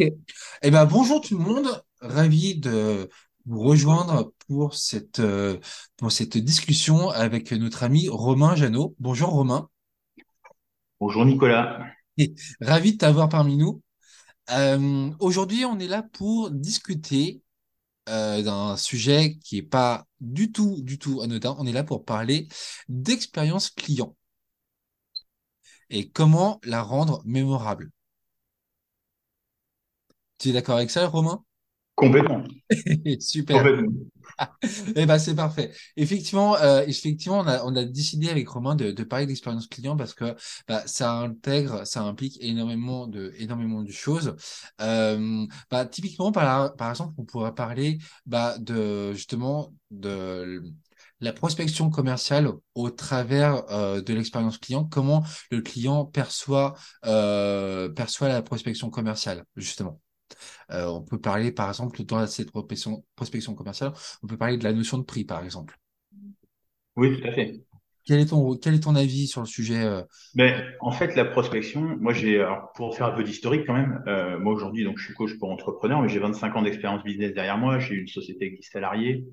Ok. Eh ben, bonjour tout le monde. Ravi de vous rejoindre pour cette, euh, pour cette discussion avec notre ami Romain Janot. Bonjour Romain. Bonjour Nicolas. Et ravi de t'avoir parmi nous. Euh, aujourd'hui, on est là pour discuter euh, d'un sujet qui est pas du tout, du tout anodin. On est là pour parler d'expérience client et comment la rendre mémorable. Tu es d'accord avec ça, Romain? Complètement. Super. Complètement. Eh ben, c'est parfait. Effectivement, euh, effectivement, on a, on a décidé avec Romain de, de parler d'expérience client parce que bah, ça intègre, ça implique énormément de, énormément de choses. Euh, bah, typiquement, par, par exemple, on pourrait parler bah, de justement de la prospection commerciale au travers euh, de l'expérience client. Comment le client perçoit euh, perçoit la prospection commerciale, justement? Euh, on peut parler, par exemple, dans cette prospection, prospection commerciale, on peut parler de la notion de prix, par exemple. Oui, tout à fait. Quel est ton, quel est ton avis sur le sujet euh? Mais en fait, la prospection, moi j'ai, pour faire un peu d'historique quand même, euh, moi aujourd'hui, donc je suis coach pour entrepreneurs, mais j'ai 25 ans d'expérience business derrière moi, j'ai une société avec 10 salariés.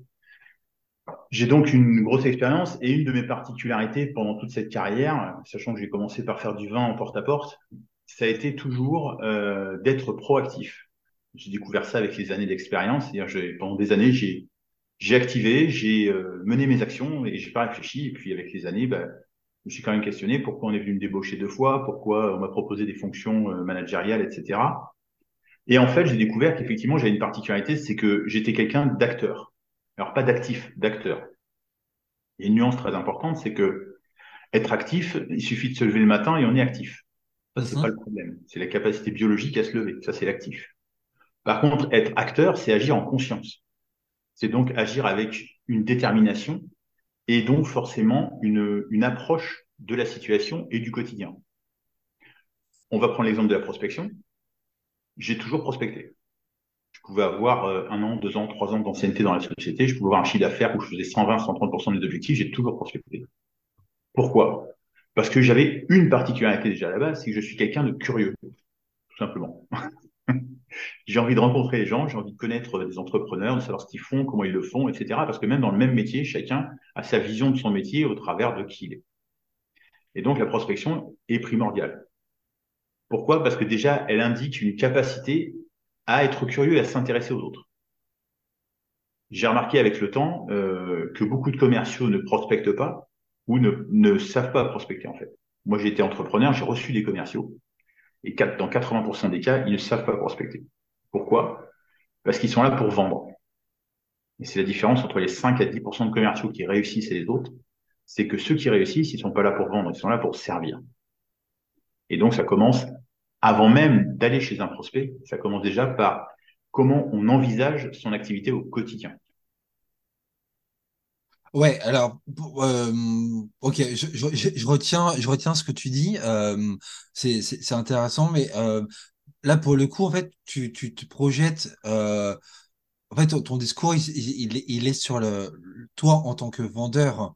J'ai donc une grosse expérience et une de mes particularités pendant toute cette carrière, sachant que j'ai commencé par faire du vin en porte-à-porte, ça a été toujours euh, d'être proactif. J'ai découvert ça avec les années d'expérience. C'est-à-dire, pendant des années, j'ai j'ai activé, j'ai euh, mené mes actions et j'ai pas réfléchi. Et puis avec les années, bah, je me suis quand même questionné pourquoi on est venu me débaucher deux fois, pourquoi on m'a proposé des fonctions euh, managériales, etc. Et en fait, j'ai découvert qu'effectivement, j'avais une particularité, c'est que j'étais quelqu'un d'acteur. Alors pas d'actif, d'acteur. Et une nuance très importante, c'est que être actif, il suffit de se lever le matin et on est actif. Ça, c'est pas Mhm. le problème. C'est la capacité biologique à se lever. Ça, c'est l'actif. Par contre, être acteur, c'est agir en conscience. C'est donc agir avec une détermination et donc forcément une, approche de la situation et du quotidien. On va prendre l'exemple de la prospection. J'ai toujours prospecté. Je pouvais avoir euh, un an, deux ans, trois ans d'ancienneté dans la société. Je pouvais avoir un chiffre d'affaires où je faisais 120, 130% des objectifs. J'ai toujours prospecté. Pourquoi? Parce que j'avais une particularité déjà à la base, c'est que je suis quelqu'un de curieux, tout simplement. J'ai envie de rencontrer les gens, j'ai envie de connaître des entrepreneurs, de savoir ce qu'ils font, comment ils le font, etc. Parce que même dans le même métier, chacun a sa vision de son métier au travers de qui il est. Et donc la prospection est primordiale. Pourquoi? Parce que déjà, elle indique une capacité à être curieux et à s'intéresser aux autres. J'ai remarqué avec le temps euh, que beaucoup de commerciaux ne prospectent pas ou ne, ne savent pas prospecter en fait. Moi, j'ai été entrepreneur, j'ai reçu des commerciaux et dans 80% des cas, ils ne savent pas prospecter. Pourquoi? Parce qu'ils sont là pour vendre. Et c'est la différence entre les 5 à 10% de commerciaux qui réussissent et les autres. C'est que ceux qui réussissent, ils sont pas là pour vendre, ils sont là pour servir. Et donc, ça commence avant même d'aller chez un prospect, ça commence déjà par comment on envisage son activité au quotidien. Ouais, alors, euh, ok, je, je, je- je retiens, je retiens ce que tu dis. Euh, c'est, c'est, c'est intéressant, mais euh, là, pour le coup, en fait, tu, tu te projettes. Euh, en fait, ton, ton discours, il, il, il est il est sur le toi en tant que vendeur,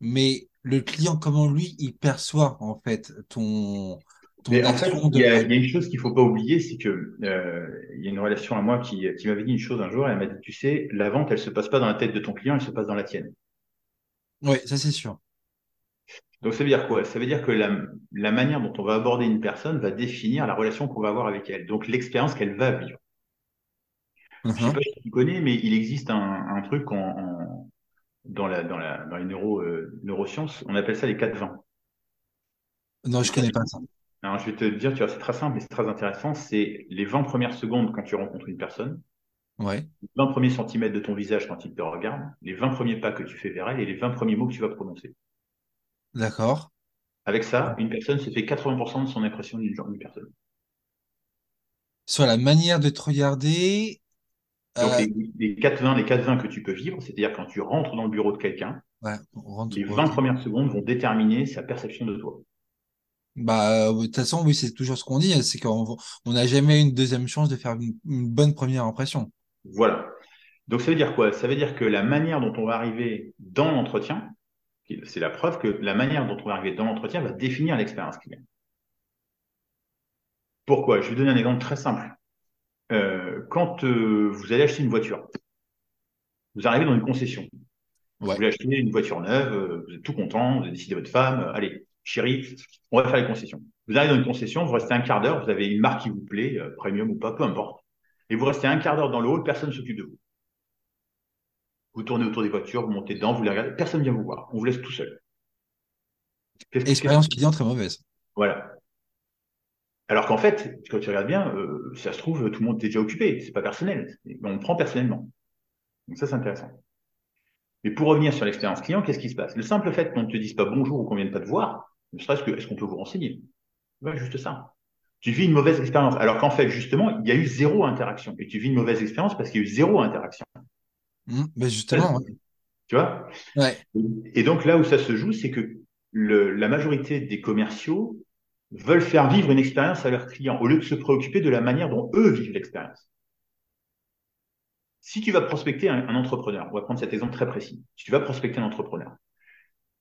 mais le client, comment lui, il perçoit en fait ton ton Mais en fait, action il y a, il y a une chose qu'il faut pas oublier, c'est que euh, il y a une relation à moi qui, qui m'avait dit une chose un jour. Elle m'a dit, tu sais, la vente, elle se passe pas dans la tête de ton client, elle se passe dans la tienne. Ouais, ça c'est sûr. Donc ça veut dire quoi? Ça veut dire que la, la manière dont on va aborder une personne va définir la relation qu'on va avoir avec elle. Donc l'expérience qu'elle va vivre. Je sais pas Mhm. si tu connais, mais il existe un, un truc en, en- dans la, dans la, dans les neuro, euh, neurosciences, on appelle ça les 4 20. Non, je 4 connais pas ça. Alors, je vais te dire, tu vois, c'est très simple et c'est très intéressant. C'est les 20 premières secondes quand tu rencontres une personne, Ouais, les 20 premiers centimètres de ton visage quand il te regarde, les 20 premiers pas que tu fais vers elle et les 20 premiers mots que tu vas prononcer. d'accord. Avec ça, une personne se fait 80% de son impression d'une d'une personne. Sur la manière de te regarder. Donc, Euh, les, les 4-20, les 4-20 que tu peux vivre, c'est-à-dire quand tu rentres dans le bureau de quelqu'un, ouais, les Ok. 20 premières secondes vont déterminer sa perception de toi. Bah, euh, de toute façon, oui, c'est toujours ce qu'on dit, hein, c'est qu'on on n'a jamais une deuxième chance de faire une, une bonne première impression. Voilà. Donc, ça veut dire quoi? Ça veut dire que la manière dont on va arriver dans l'entretien, c'est la preuve que la manière dont on va arriver dans l'entretien va définir l'expérience client. Pourquoi? Je vais donner un exemple très simple. Euh, quand euh, vous allez acheter une voiture, vous arrivez dans une concession. Vous voulez acheter une voiture neuve, euh, vous êtes tout content, vous avez décidé votre femme, allez, chérie, on va faire les concessions. Vous arrivez dans une concession, vous restez un quart d'heure, vous avez une marque qui vous plaît, premium ou pas, peu importe. Et vous restez un quart d'heure dans le hall, personne ne s'occupe de vous. Vous tournez autour des voitures, vous montez dedans, vous les regardez, personne ne vient vous voir. On vous laisse tout seul. Expérience client très mauvaise. Voilà. Alors qu'en fait, quand tu regardes bien, euh, ça se trouve, tout le monde est déjà occupé. C'est pas personnel. On le prend personnellement. Donc ça, c'est intéressant. Mais pour revenir sur l'expérience client, qu'est-ce qui se passe? Le simple fait qu'on ne te dise pas bonjour ou qu'on vienne pas te voir, ne serait-ce que est-ce qu'on peut vous renseigner? Ouais, Juste ça. Tu vis une mauvaise expérience. Alors qu'en fait, justement, il y a eu zéro interaction. Et tu vis une mauvaise expérience parce qu'il y a eu zéro interaction. Mmh, ben justement. Tu vois? Ouais. Et donc là où ça se joue, c'est que le, la majorité des commerciaux veulent faire vivre une expérience à leurs clients au lieu de se préoccuper de la manière dont eux vivent l'expérience. Si tu vas prospecter un, un, entrepreneur, on va prendre cet exemple très précis. Si tu vas prospecter un entrepreneur,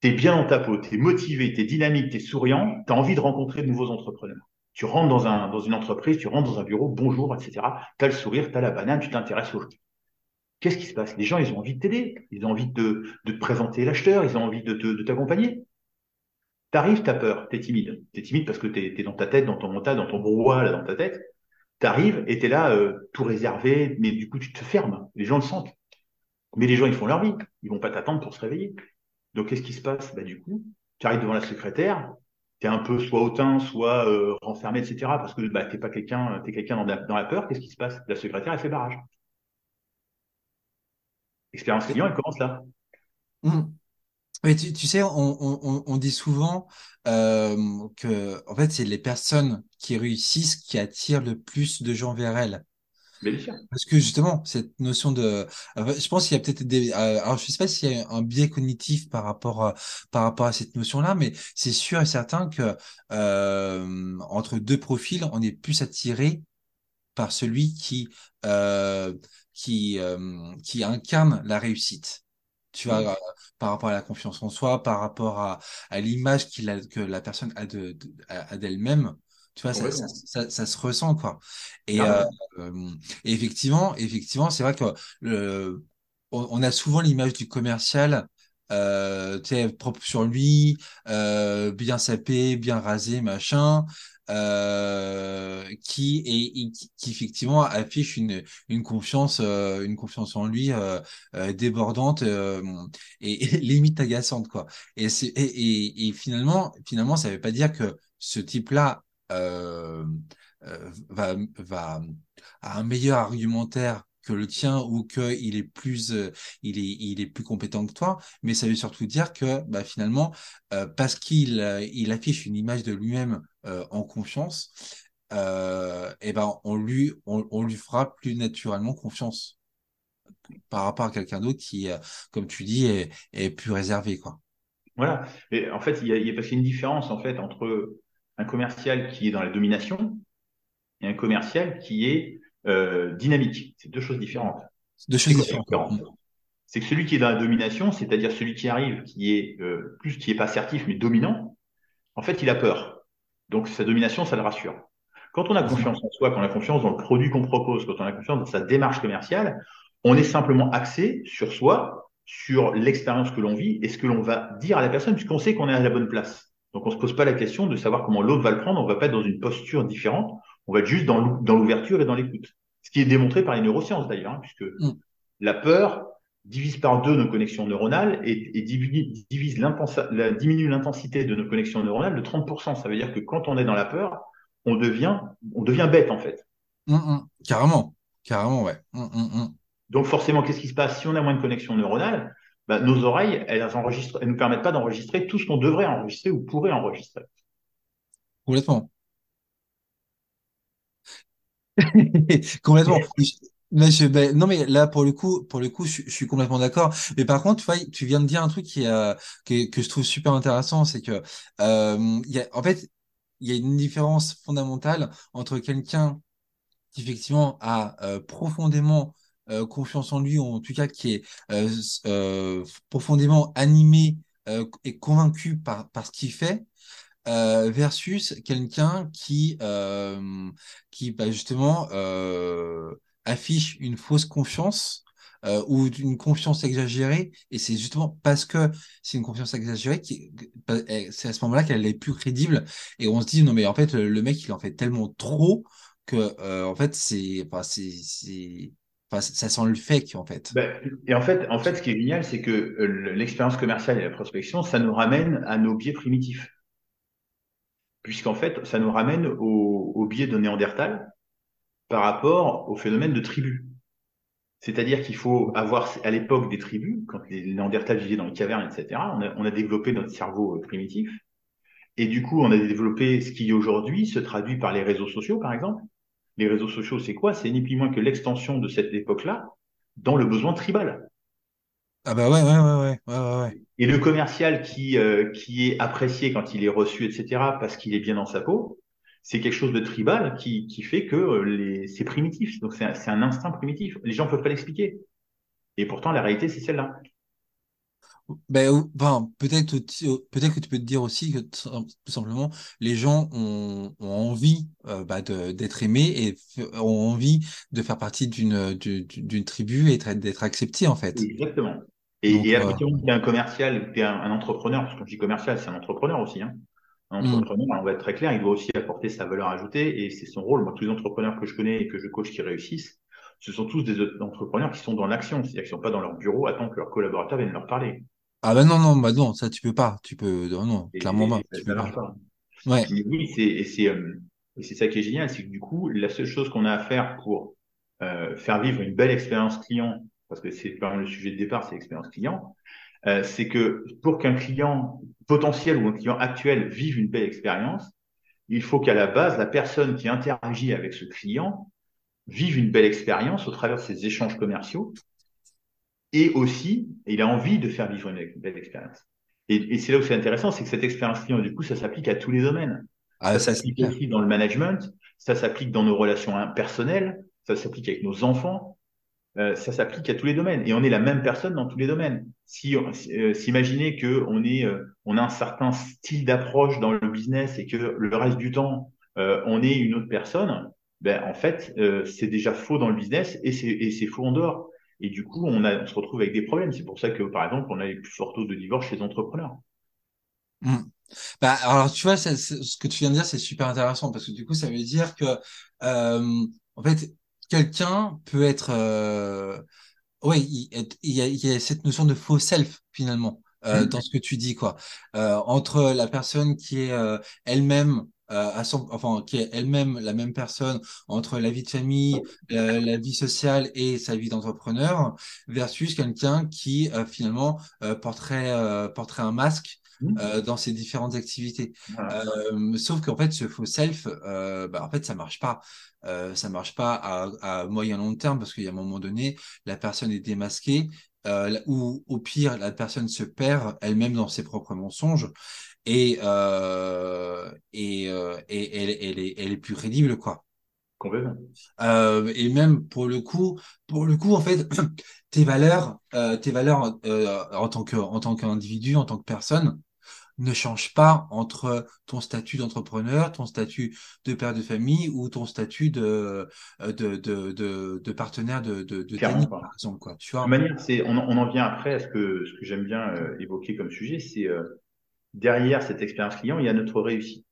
tu es bien dans ta peau, tu es motivé, tu es dynamique, tu es souriant, tu as envie de rencontrer de nouveaux entrepreneurs. Tu rentres dans, un, une entreprise, tu rentres dans un bureau, bonjour, etc. Tu as le sourire, tu as la banane, tu t'intéresses aux gens. Qu'est-ce qui se passe? Les gens, ils ont envie de t'aider, ils ont envie de, de te présenter l'acheteur, ils ont envie de t'accompagner. T'arrives, t'as peur, t'es timide. T'es timide parce que t'es es dans ta tête, dans ton mental, dans ton brouhaha, dans ta tête. T'arrives et t'es là, euh, tout réservé, mais du coup, tu te fermes. Les gens le sentent. Mais les gens, ils font leur vie. Ils vont pas t'attendre pour se réveiller. Donc, qu'est-ce qui se passe? Bah, du coup, tu arrives devant la secrétaire, t'es un peu soit hautain, soit euh, renfermé, etc. Parce que bah, t'es pas quelqu'un, t'es quelqu'un dans, la, peur. Qu'est-ce qui se passe? La secrétaire, elle fait barrage. Expérience client, elle commence là. Mmh. Mais tu, sais, on dit souvent euh, que en fait, c'est les personnes qui réussissent qui attirent le plus de gens vers elles. Parce que justement, cette notion de, je pense qu'il y a peut-être des, alors je sais pas s'il y a un biais cognitif par rapport à, par rapport à cette notion-là, mais c'est sûr et certain que euh, entre deux profils, on est plus attiré par celui qui euh, qui euh, qui incarne la réussite. Tu vois, euh, par rapport à la confiance en soi, par rapport à, à l'image qu'il a, que la personne a de, de a d'elle-même. Tu vois, ça, ça, ça, ça, se ressent, quoi. Et, euh, euh, et effectivement, effectivement, c'est vrai que le, on, on a souvent l'image du commercial euh, propre sur lui, euh, bien sapé, bien rasé, machin, euh, qui et, qui, effectivement affiche une une confiance euh, une confiance en lui débordante et, et, limite agaçante quoi. Et c'est et, et, finalement finalement ça veut pas dire que ce type là va va a un meilleur argumentaire que le tien ou que il est plus euh, il est il est plus compétent que toi. Mais ça veut surtout dire que bah, finalement euh, parce qu'il euh, il affiche une image de lui-même en confiance et eh ben on lui on, on, lui fera plus naturellement confiance par rapport à quelqu'un d'autre qui comme tu dis est, est plus réservé quoi. Voilà. Et en fait il y a, y a parce qu'il une différence en fait entre un commercial qui est dans la domination et un commercial qui est euh, dynamique. C'est deux choses différentes. Deux choses différentes. C'est que celui qui est dans la domination, c'est-à-dire celui qui arrive, qui est euh, plus qui est pas assertif mais dominant, en fait, il a peur. Donc sa domination, ça le rassure. Quand on a confiance en soi, quand on a confiance dans le produit qu'on propose, quand on a confiance dans sa démarche commerciale, on est simplement axé sur soi, sur l'expérience que l'on vit et ce que l'on va dire à la personne, puisqu'on sait qu'on est à la bonne place. Donc on se pose pas la question de savoir comment l'autre va le prendre, on va pas être dans une posture différente, on va être juste dans l'ouverture et dans l'écoute. Ce qui est démontré par les neurosciences d'ailleurs, hein, puisque mm. la peur divise par deux nos connexions neuronales et, et divise, divise la, diminue l'intensité de nos connexions neuronales de 30%. Ça veut dire que quand on est dans la peur, on devient, on devient bête en fait. Mm, mm. carrément, carrément, ouais. Donc forcément, qu'est-ce qui se passe si on a moins de connexions neuronales? Bah, Nos oreilles, elles, enregistrent, elles nous permettent pas d'enregistrer tout ce qu'on devrait enregistrer ou pourrait enregistrer. Complètement. complètement. Mais je, ben, non mais là pour le coup pour le coup je, suis complètement d'accord mais par contre tu vois tu viens de dire un truc qui que, que je trouve super intéressant c'est que euh, y a, en fait il y a une différence fondamentale entre quelqu'un qui effectivement a euh, profondément euh, confiance en lui ou en tout cas qui est euh, euh, profondément animé et convaincu par par ce qu'il fait euh, versus quelqu'un qui, euh, qui bah, justement euh, affiche une fausse confiance euh, ou une confiance exagérée. Et c'est justement parce que c'est une confiance exagérée qui, c'est à ce moment-là qu'elle est plus crédible. Et on se dit non mais en fait le mec il en fait tellement trop que euh, en fait c'est, enfin c'est, c'est Ça sent le fake en fait. Ben, et en fait, en fait, ce qui est génial, c'est que euh, l'expérience commerciale et la prospection, ça nous ramène à nos biais primitifs puisqu'en fait, ça nous ramène au, biais de Néandertal par rapport au phénomène de tribu. C'est-à-dire qu'il faut avoir, à l'époque des tribus, quand les Néandertals vivaient dans les cavernes, etc., on a, on a développé notre cerveau euh, primitif. Et du coup, on a développé ce qui aujourd'hui se traduit par les réseaux sociaux, par exemple. Les réseaux sociaux, c'est quoi? C'est ni plus moins que l'extension de cette époque-là dans le besoin tribal. Ah bah ouais, ouais, ouais, ouais, ouais, ouais. Et le commercial qui, euh, qui est apprécié quand il est reçu, etc., parce qu'il est bien dans sa peau, c'est quelque chose de tribal qui, qui fait que euh, les, c'est primitif. Donc c'est un, un, instinct primitif. Les gens ne peuvent pas l'expliquer. Et pourtant, la réalité, c'est celle-là. Ben, enfin, peut-être peut-être que tu peux te dire aussi que tout simplement les gens ont, ont envie euh, bah, d'être aimés et ont envie de faire partie d'une d'une tribu et d'être acceptés en fait. Exactement. Et, Donc, et à partir tu es un commercial, tu es un, un, entrepreneur, parce que quand je dis commercial, c'est un entrepreneur aussi. Hein. Un mm. entrepreneur, mmh. on va être très clair, il doit aussi apporter sa valeur ajoutée et c'est son rôle. Moi, tous les entrepreneurs que je connais et que je coach qui réussissent, ce sont tous des entrepreneurs qui sont dans l'action, c'est-à-dire qui sont pas dans leur bureau, attendant que leurs collaborateurs viennent leur parler. Ah ben non, non, bah non, ça tu peux pas. Tu peux, non, non clairement pas. Tu peux pas. pas. Ouais. oui, c'est, et c'est, euh, et c'est ça qui est génial, c'est que du coup, la seule chose qu'on a à faire pour euh, faire vivre une belle expérience client, parce que c'est quand même le sujet de départ, c'est l'expérience client, euh, c'est que pour qu'un client potentiel ou un client actuel vive une belle expérience, il faut qu'à la base, la personne qui interagit avec ce client vive une belle expérience au travers de ses échanges commerciaux et aussi, il a envie de faire vivre une belle expérience. Et, et c'est là où c'est intéressant, c'est que cette expérience client, du coup, ça s'applique à tous les domaines. Ah, ça, ça s'applique aussi dans le management, ça s'applique dans nos relations personnelles, ça s'applique avec nos enfants, euh, ça s'applique à tous les domaines. Et on est la même personne dans tous les domaines. Si euh, s'imaginer que on est, euh, on a un certain style d'approche dans le business et que le reste du temps euh, on est une autre personne, ben en fait c'est déjà faux dans le business et c'est faux en dehors. Et du coup, on, a, on se retrouve avec des problèmes. C'est pour ça que, par exemple, on a les plus forts taux de divorce chez les entrepreneurs. Mmh. Bah, alors, tu vois, ce que tu viens de dire, c'est super intéressant parce que du coup, ça veut dire que, euh, en fait, quelqu'un peut être, euh, oui, il, il, y a, il, y a, cette notion de faux self finalement euh, mmh. dans ce que tu dis, quoi, euh, entre la personne qui est euh, elle-même à son, enfin, qui est elle-même la même personne entre la vie de famille, euh, la vie sociale et sa vie d'entrepreneur, versus quelqu'un qui euh, finalement euh, porterait, euh, porterait un masque mmh. dans ses différentes activités. sauf qu'en fait, ce faux self, bah, en fait, ça marche pas. ça marche pas à, à moyen long terme parce qu'il y a un moment donné, la personne est démasquée. ou au pire, la personne se perd elle-même dans ses propres mensonges et, euh, et, euh, et elle, elle, est, elle est plus crédible, quoi. Complètement. Euh, et même pour le coup, pour le coup, en fait, tes valeurs, tes valeurs en tant que, en tant qu'individu, en tant que personne, ne changent pas entre ton statut d'entrepreneur, ton statut de père de famille ou ton statut de de de de, de partenaire de de, de tennis, par exemple, quoi. Tu vois. De manière, c'est on, on en vient après à ce que ce que j'aime bien euh, évoquer comme sujet, c'est derrière cette expérience client, il y a notre réussite.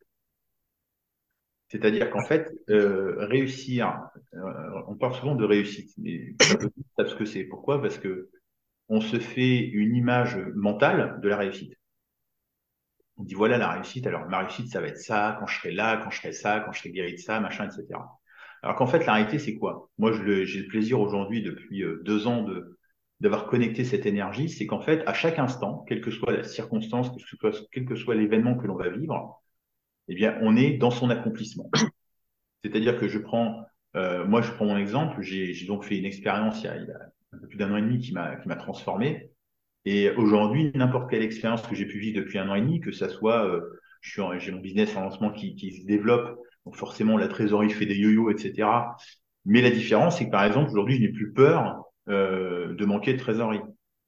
C'est-à-dire qu'en fait, euh, réussir, euh, on parle souvent de réussite, mais ce que c'est. Pourquoi? Parce que on se fait une image mentale de la réussite. On dit voilà la réussite. Alors ma réussite, ça va être ça quand je serai là, quand je serai ça, quand je serai guéri de ça, machin, etc. Alors qu'en fait, la réalité, c'est quoi? Moi, j'ai le plaisir aujourd'hui, depuis euh, deux ans, de d'avoir connecté cette énergie, c'est qu'en fait, à chaque instant, quelle que soit la circonstance, quel que soit l'événement que l'on va vivre, eh bien, on est dans son accomplissement. C'est-à-dire que je prends, euh, moi, je prends mon exemple. J'ai donc fait une expérience il y a, il y a un peu plus d'un an et demi qui m'a transformé. Et aujourd'hui, n'importe quelle expérience que j'ai pu vivre depuis un an et demi, que ça soit, euh, j'ai mon business en lancement qui, qui se développe, donc forcément la trésorerie fait des yo-yo, etc. Mais la différence, c'est que par exemple, aujourd'hui, je n'ai plus peur euh, de manquer de trésorerie.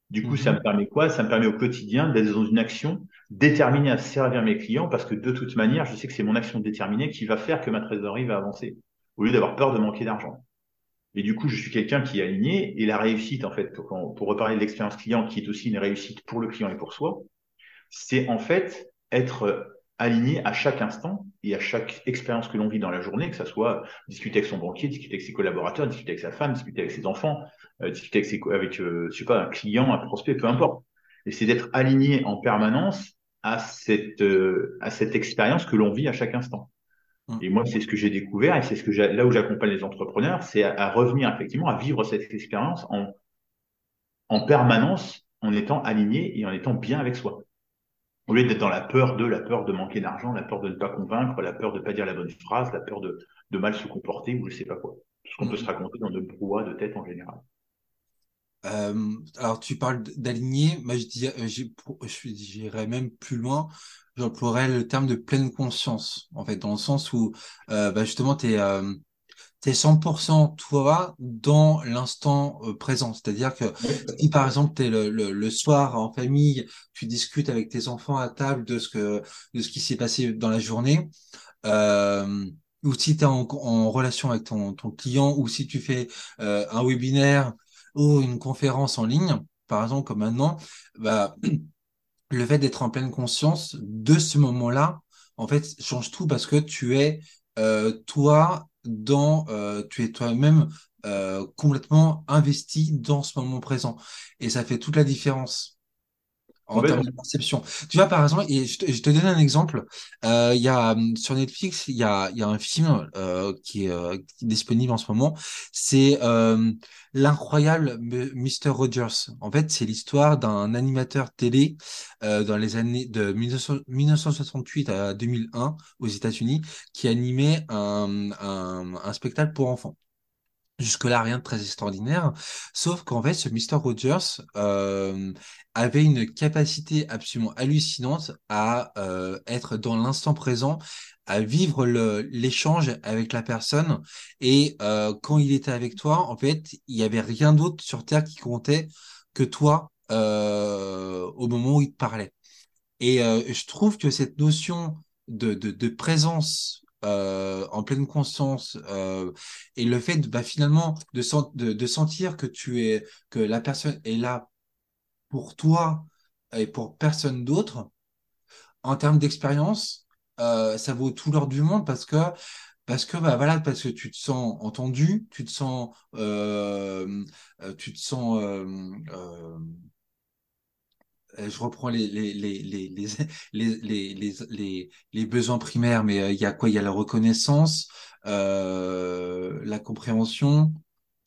Du coup, ça me permet quoi? Ça me permet au quotidien d'être dans une action déterminée à servir mes clients parce que de toute manière, je sais que c'est mon action déterminée qui va faire que ma trésorerie va avancer au lieu d'avoir peur de manquer d'argent. Et du coup, je suis quelqu'un qui est aligné et la réussite, en fait, pour, pour reparler de l'expérience client qui est aussi une réussite pour le client et pour soi, c'est en fait être aligné à chaque instant et à chaque expérience que l'on vit dans la journée, que ça soit discuter avec son banquier, discuter avec ses collaborateurs, discuter avec sa femme, discuter avec ses enfants, euh, discuter avec, ses, avec euh, je sais pas, un client, un prospect, peu importe. Et c'est d'être aligné en permanence à cette, euh, à cette expérience que l'on vit à chaque instant. Mmh. Et moi, c'est ce que j'ai découvert et c'est ce que là où j'accompagne les entrepreneurs, c'est à, à, revenir effectivement à vivre cette expérience en, en permanence, en étant aligné et en étant bien avec soi. Au lieu d'être dans la peur de, la peur de manquer d'argent, la peur de ne pas convaincre, la peur de ne pas dire la bonne phrase, la peur de, de mal se comporter ou je sais pas quoi. Tout ce qu'on peut se raconter dans de brouhaha de tête en général. Euh, alors tu parles d'aligner, moi je j'irais même plus loin, j'emploierais le terme de pleine conscience, en fait, dans le sens où euh, bah justement tu es, euh, t'es 100% toi dans l'instant euh, présent. C'est-à-dire que si par exemple tu es le, le, soir en famille, tu discutes avec tes enfants à table de ce que de ce qui s'est passé dans la journée, euh, ou si tu es en, en, relation avec ton, ton client, ou si tu fais euh, un webinaire ou une conférence en ligne, par exemple comme maintenant, bah, le fait d'être en pleine conscience de ce moment-là, en fait, change tout parce que tu es euh, toi dans, euh, tu es toi-même euh, complètement investi dans ce moment présent. Et ça fait toute la différence en termes de perception. Tu vois, par exemple, et je, te, je te donne un exemple. Euh, il y a sur Netflix, il y a, y a un film euh, qui, est, euh, qui, est, disponible en ce moment. C'est euh, l'incroyable Mr. Rogers. En fait, c'est l'histoire d'un animateur télé euh, dans les années de 1968 à 2001 aux États-Unis qui animait un, un, un spectacle pour enfants. Jusque-là, rien de très extraordinaire. Sauf qu'en fait, ce Mr. Rogers euh, avait une capacité absolument hallucinante à euh, être dans l'instant présent, à vivre l'échange avec la personne. Et euh, quand il était avec toi, en fait, il n'y avait rien d'autre sur Terre qui comptait que toi euh, au moment où il te parlait. Et euh, je trouve que cette notion de, de, de présence euh, en pleine conscience euh, et le fait bah, finalement de, sentir que tu es que la personne est là pour toi et pour personne d'autre en termes d'expérience euh, ça vaut tout l'or du monde parce que parce que bah parce que tu te sens entendu tu te sens tu te sens euh, je reprends les, besoins primaires, mais euh, il y a quoi? Il y a la reconnaissance, euh, la compréhension,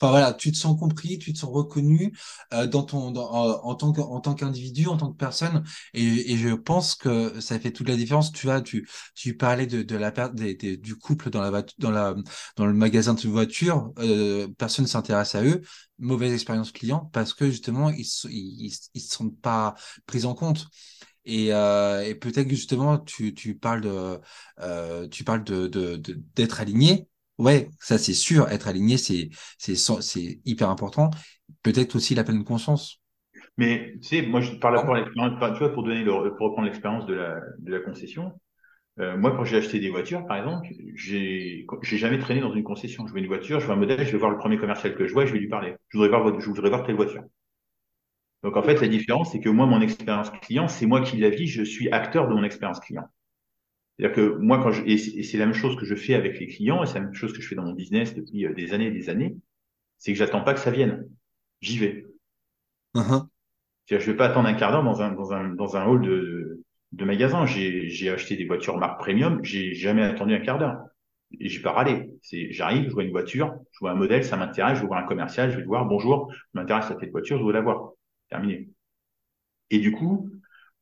Enfin voilà, tu te sens compris, tu te sens reconnu euh, dans ton, dans, en tant en tant qu'individu, en tant que personne, et, et, je pense que ça fait toute la différence. Tu vois, tu tu parlais de, de la perte du couple dans la dans la dans le magasin de voiture, euh, personne s'intéresse à eux. Mauvaise expérience client parce que justement ils ils ils, sentent pas pris en compte. Et, euh, et peut-être que justement tu, tu parles de euh, tu parles de d'être de, aligné Ouais, ça c'est sûr, être aligné, c'est c'est c'est hyper important. Peut-être aussi la pleine conscience. Mais tu sais, moi je parle pour l'expérience, tu vois, pour donner le, pour reprendre l'expérience de la de la concession. Euh, moi, quand j'ai acheté des voitures, par exemple, j'ai j'ai jamais traîné dans une concession. Je vois une voiture, je vois un modèle, je vais voir le premier commercial que je vois, et je vais lui parler. Je voudrais voir je voudrais voir telle voiture. Donc en fait, la différence, c'est que moi, mon expérience client, c'est moi qui la vis, je suis acteur de mon expérience client. C'est-à-dire que moi, quand je, et c'est la même chose que je fais avec les clients, et c'est la même chose que je fais dans mon business depuis euh, des années et des années, c'est que j'attends pas que ça vienne. J'y vais. Uh-huh. Je vais pas attendre un quart d'heure dans un, dans un, dans un hall de, de magasin. J'ai acheté des voitures marque premium, j'ai jamais attendu un quart d'heure. Et j'ai pas râlé. C'est, j'arrive, je vois une voiture, je vois un modèle, ça m'intéresse, je vois un commercial, je vais le voir, bonjour, je m'intéresse à cette voiture, je veux la voir. Terminé. Et du coup,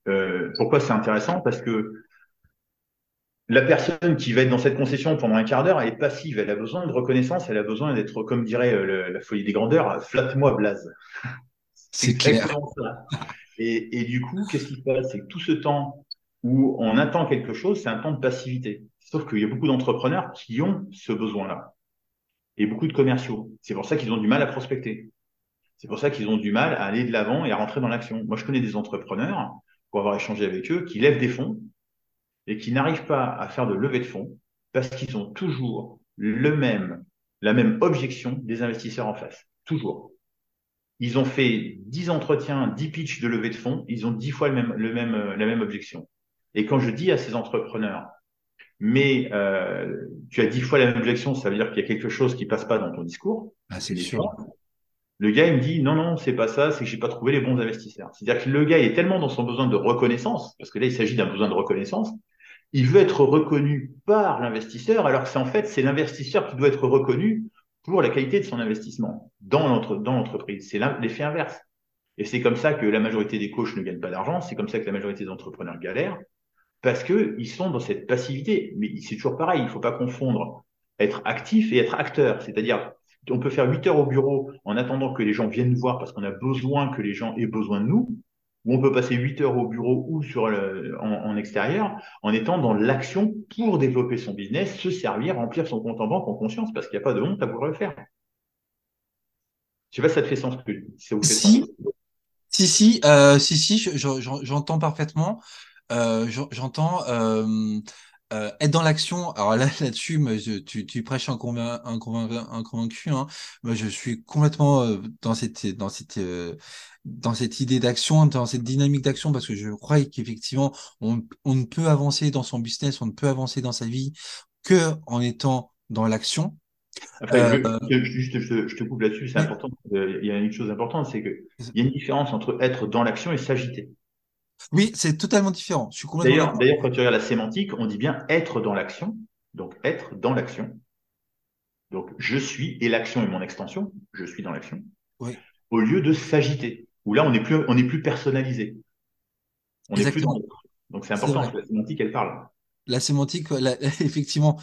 euh, pourquoi c'est intéressant? Parce que la personne qui va être dans cette concession pendant un quart d'heure, elle est passive, elle a besoin de reconnaissance, elle a besoin d'être, comme dirait euh, la folie des grandeurs, flatte-moi, Blaze. C'est clair. Et, et, du coup, qu'est-ce qui se passe? C'est que tout ce temps où on attend quelque chose, c'est un temps de passivité. Sauf qu'il y a beaucoup d'entrepreneurs qui ont ce besoin-là. Et beaucoup de commerciaux. C'est pour ça qu'ils ont du mal à prospecter. C'est pour ça qu'ils ont du mal à aller de l'avant et à rentrer dans l'action. Moi, je connais des entrepreneurs, pour avoir échangé avec eux, qui lèvent des fonds et qui n'arrivent pas à faire de levée de fonds parce qu'ils ont toujours le même, la même objection des investisseurs en face. Toujours. Ils ont fait 10 entretiens, 10 pitchs de levée de fonds, ils ont 10 fois le même, le même, la même objection. Et quand je dis à ces entrepreneurs, mais euh, tu as 10 fois la même objection, ça veut dire qu'il y a quelque chose qui passe pas dans ton discours. Ah, c'est sûr. Le gars, il me dit, non, non, c'est pas ça, c'est que j'ai pas trouvé les bons investisseurs. C'est-à-dire que le gars est tellement dans son besoin de reconnaissance, parce que là, il s'agit d'un besoin de reconnaissance, il veut être reconnu par l'investisseur, alors que c'est en fait, c'est l'investisseur qui doit être reconnu pour la qualité de son investissement dans l'entreprise. C'est l'effet inverse. Et c'est comme ça que la majorité des coachs ne gagnent pas d'argent, c'est comme ça que la majorité des entrepreneurs galèrent, parce que ils sont dans cette passivité. Mais c'est toujours pareil, il ne faut pas confondre être actif et être acteur. C'est-à-dire, on peut faire 8 heures au bureau en attendant que les gens viennent voir parce qu'on a besoin que les gens aient besoin de nous, ou on peut passer 8 heures au bureau ou sur le, en, en, extérieur en étant dans l'action pour développer son business, se servir, remplir son compte en banque en conscience parce qu'il n'y a pas de honte à vouloir le faire. Je sais pas si ça te fait sens que ça vous fait si. Sens. Si, si, euh, si, si, j'entends parfaitement. Euh, j'entends euh, euh, être dans l'action. Alors là, là-dessus, tu, tu prêches un, convaincu, un, convaincu, un convaincu hein. Moi, je suis complètement euh, dans cette, dans cette, euh, dans cette idée d'action, dans cette dynamique d'action, parce que je crois qu'effectivement, on, on ne peut avancer dans son business, on ne peut avancer dans sa vie que en étant dans l'action. Après, euh, je, juste, je, je, te coupe là-dessus, c'est important. Il y a une chose importante, c'est que il y a une différence entre être dans l'action et s'agiter. Oui, c'est totalement différent. D'ailleurs, d'ailleurs, quand tu regardes la sémantique, on dit bien être dans l'action. Donc, être dans l'action. Donc, je suis et l'action est mon extension. Je suis dans l'action. Oui. Au lieu de s'agiter, où là, on n'est plus, on est plus personnalisé. On est plus dans Donc, c'est important que la sémantique, elle parle la sémantique, effectivement,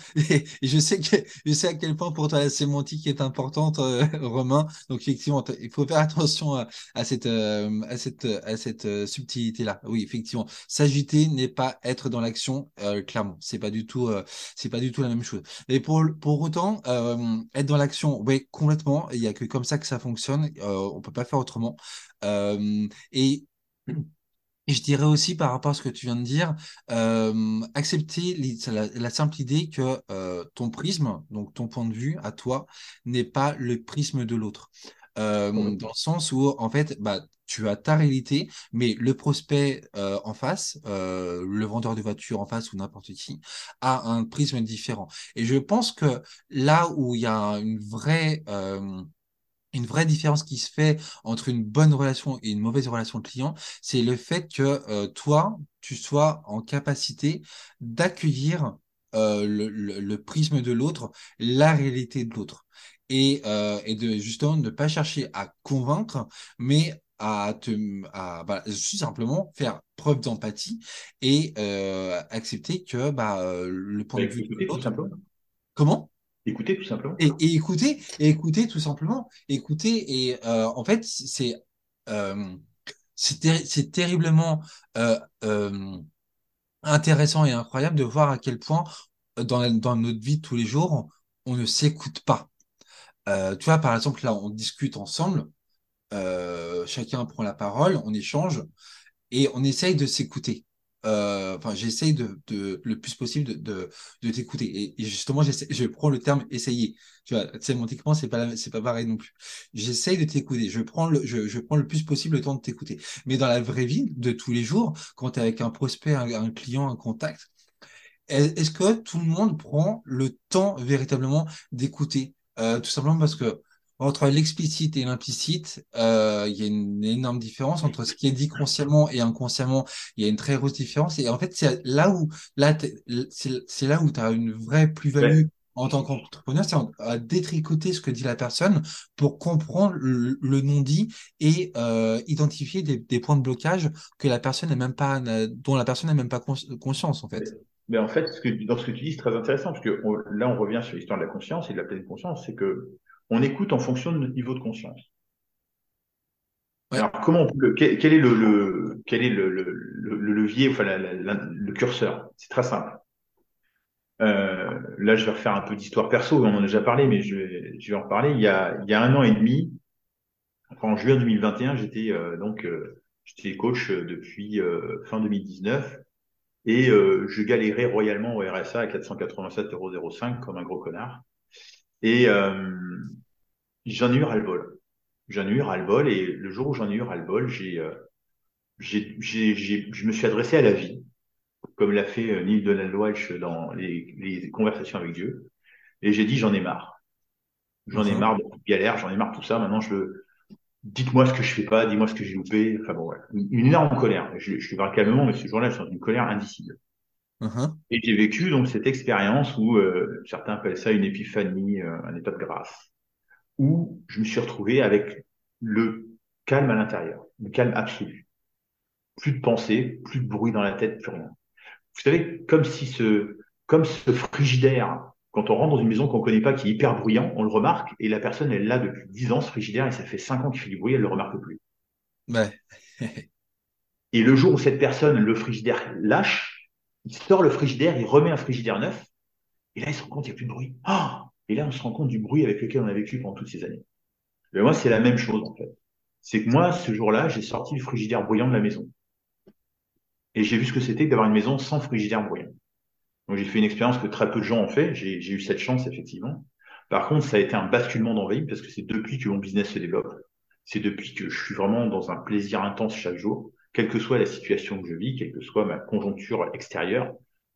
je sais que je sais à quel point pour toi la sémantique est importante, euh, Romain. Donc effectivement, il faut faire attention à, cette euh, à cette à cette euh, subtilité là. Oui, effectivement, s'agiter n'est pas être dans l'action. clairement, c'est pas du tout c'est pas du tout la même chose. Et pour pour autant, être dans l'action, oui, complètement. Il y a que comme ça que ça fonctionne. on peut pas faire autrement. et et je dirais aussi par rapport à ce que tu viens de dire, euh, accepter la, la, simple idée que euh, ton prisme, donc ton point de vue à toi, n'est pas le prisme de l'autre. Euh, dans le sens où, en fait, bah, tu as ta réalité, mais le prospect euh, en face, euh, le vendeur de voiture en face ou n'importe qui, a un prisme différent. Et je pense que là où il y a une vraie euh, une vraie différence qui se fait entre une bonne relation et une mauvaise relation client, c'est le fait que euh, toi, tu sois en capacité d'accueillir euh, le, le, prisme de l'autre, la réalité de l'autre. Et, euh, et de justement ne pas chercher à convaincre, mais à te à bah, simplement faire preuve d'empathie et accepter que bah, le point de vue de l'autre. Comment? Écouter tout simplement. Et, et, écouter, et écouter tout simplement. Écouter et euh, en fait c'est euh, c'est terriblement euh, intéressant et incroyable de voir à quel point dans, notre vie de tous les jours on ne s'écoute pas. Tu vois par exemple là on discute ensemble, chacun prend la parole, on échange et on essaye de s'écouter. Euh, enfin, j'essaye de, le plus possible de, t'écouter. Et, justement, je prends le terme essayer. Tu sémantiquement, c'est pas, c'est pas pareil non plus. J'essaye de t'écouter. Je prends le, je, prends le plus possible le temps de t'écouter. Mais dans la vraie vie de tous les jours, quand tu es avec un prospect, un, un client, un contact, est-ce que tout le monde prend le temps véritablement d'écouter? Euh, Tout simplement parce que entre l'explicite et l'implicite, euh, il y a une énorme différence entre ce qui est dit consciemment et inconsciemment. Il y a une très grosse différence. Et en fait, c'est là où là, c'est là où tu as une vraie plus-value en tant qu'entrepreneur, c'est à détricoter ce que dit la personne pour comprendre le, non-dit et euh, identifier des, des, points de blocage que la personne n'a même pas, dont la personne n'a même pas conscience en fait. Mais en fait, ce que, dans ce que tu dis, c'est très intéressant parce que là, on revient sur l'histoire de la conscience et de la pleine conscience, c'est que on écoute en fonction de notre niveau de conscience. Alors, comment quel, est le, quel est le, levier, enfin le curseur? C'est très simple. Euh, là, je vais refaire un peu d'histoire perso, on en a déjà parlé, mais je vais, je vais en reparler. Il y, a, il y a un an et demi, en juin 2021, j'étais donc j'étais coach depuis fin 2019 et je galérais royalement au RSA à 487,05 comme un gros connard. Et j'en ai eu ras-le-bol. J'en ai eu ras-le-bol et le jour où j'en ai eu ras-le-bol, j'ai j'ai, j'ai, je me suis adressé à la vie, comme l'a fait euh, Neil Donald Walsh dans les, les conversations avec Dieu. Et j'ai dit, j'en ai marre. J'en ai mhm. marre de galère, j'en ai marre de tout ça. Maintenant, je veux, dites-moi ce que je fais pas, dis-moi ce que j'ai loupé. Enfin bon, voilà. Une énorme colère. Je, je parle calmement, mais ce jour-là, je sens une colère indicible. Mhm. Et j'ai vécu donc cette expérience où euh, certains appellent ça une épiphanie, euh, un état de grâce, où je me suis retrouvé avec le calme à l'intérieur, le calme absolu plus de pensée, plus de bruit dans la tête, plus rien. Vous savez, comme si ce, comme ce frigidaire, quand on rentre dans une maison qu'on connaît pas, qui est hyper bruyant, on le remarque, et la personne, elle l'a depuis 10 ans, ce frigidaire, et ça fait 5 ans qu'il fait du bruit, elle le remarque plus. Ouais. et le jour où cette personne, le frigidaire lâche, il sort le frigidaire, il remet un frigidaire neuf, et là, il se rend compte qu'il n'y a plus de bruit. Oh et là, on se rend compte du bruit avec lequel on a vécu pendant toutes ces années. Et moi, c'est la même chose, en fait. C'est que moi, ce jour-là, j'ai sorti le frigidaire bruyant de la maison. Et j'ai vu ce que c'était d'avoir une maison sans frigidaire bruyant. Donc j'ai fait une expérience que très peu de gens ont fait. J'ai eu cette chance, effectivement. Par contre, ça a été un basculement dans vie parce que c'est depuis que mon business se développe. C'est depuis que je suis vraiment dans un plaisir intense chaque jour, quelle que soit la situation que je vis, quelle que soit ma conjoncture extérieure,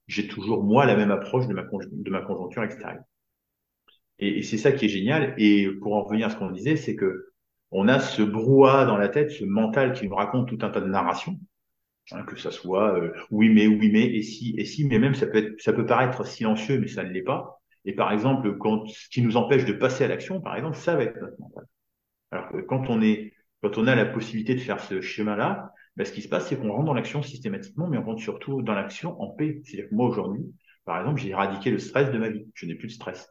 j'ai toujours moi la même approche de ma conjoncture extérieure. Et, et c'est ça qui est génial. Et pour en revenir à ce qu'on disait, c'est que on a ce brouhaha dans la tête, ce mental qui nous raconte tout un tas de narrations Hein, que ça soit euh, oui mais oui mais et si et si mais même ça peut être ça peut paraître silencieux mais ça ne l'est pas. Et par exemple quand ce qui nous empêche de passer à l'action par exemple ça va être notre mental. Alors que quand on est quand on a la possibilité de faire ce schéma là ben, ce qui se passe c'est qu'on rentre dans l'action systématiquement mais on rentre surtout dans l'action en paix. C'est-à-dire que moi aujourd'hui par exemple j'ai éradiqué le stress de ma vie. Je n'ai plus de stress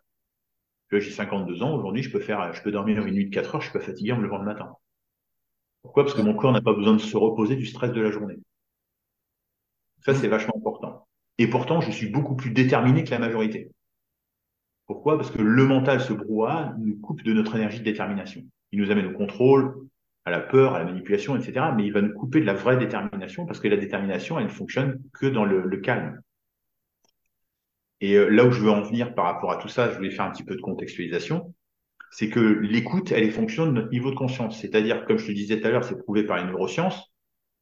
j'ai 52 ans aujourd'hui je peux faire je peux dormir une nuit de 4 heures je suis pas fatigué en me levant le matin pourquoi? Parce que mon corps n'a pas besoin de se reposer du stress de la journée ça, c'est vachement important. Et pourtant, je suis beaucoup plus déterminé que la majorité. Pourquoi? Parce que le mental, ce brouhaha, nous coupe de notre énergie de détermination. Il nous amène au contrôle, à la peur, à la manipulation, etc. Mais il va nous couper de la vraie détermination parce que la détermination, elle ne fonctionne que dans le, calme. Et euh, là où je veux en venir par rapport à tout ça, je voulais faire un petit peu de contextualisation, c'est que l'écoute, elle est fonction de notre niveau de conscience. C'est-à-dire, comme je te disais tout à l'heure, c'est prouvé par les neurosciences,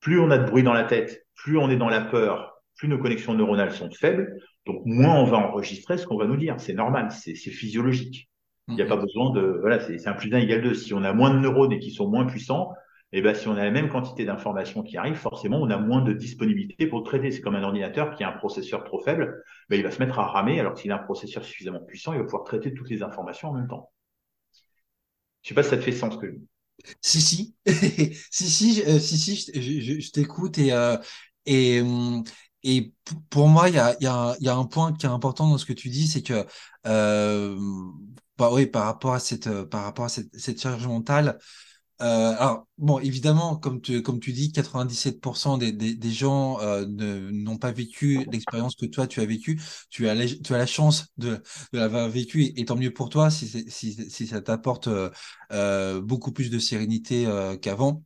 plus on a de bruit dans la tête, plus on est dans la peur, plus nos connexions neuronales sont faibles, donc moins on va enregistrer ce qu'on va nous dire. C'est normal, c'est physiologique. Il n'y a pas besoin de, voilà, c'est un plus d'un égal deux. Si on a moins de neurones et qui sont moins puissants, eh ben, si on a la même quantité d'informations qui arrivent, forcément, on a moins de disponibilité pour traiter. C'est comme un ordinateur qui a un processeur trop faible, ben, il va se mettre à ramer, alors qu'il a un processeur suffisamment puissant, il va pouvoir traiter toutes les informations en même temps. Je sais pas si ça te fait sens que je si, si, si, si, euh, si, si, je, t'écoute et, euh, et, hum, et pour moi, il y a, y, a, y a un point qui est important dans ce que tu dis, c'est que, euh, bah oui, par rapport à cette, par rapport à cette, cette charge mentale, euh, alors, bon, évidemment, comme tu, comme tu dis, 97% des, des, des gens euh, n'ont pas vécu l'expérience que toi, tu as vécue. Tu as, la, tu as la chance de, de l'avoir vécu et, tant mieux pour toi si, si, si ça t'apporte euh, euh, beaucoup plus de sérénité euh, qu'avant.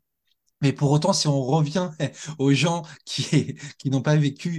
Mais pour autant, si on revient aux gens qui, qui n'ont pas vécu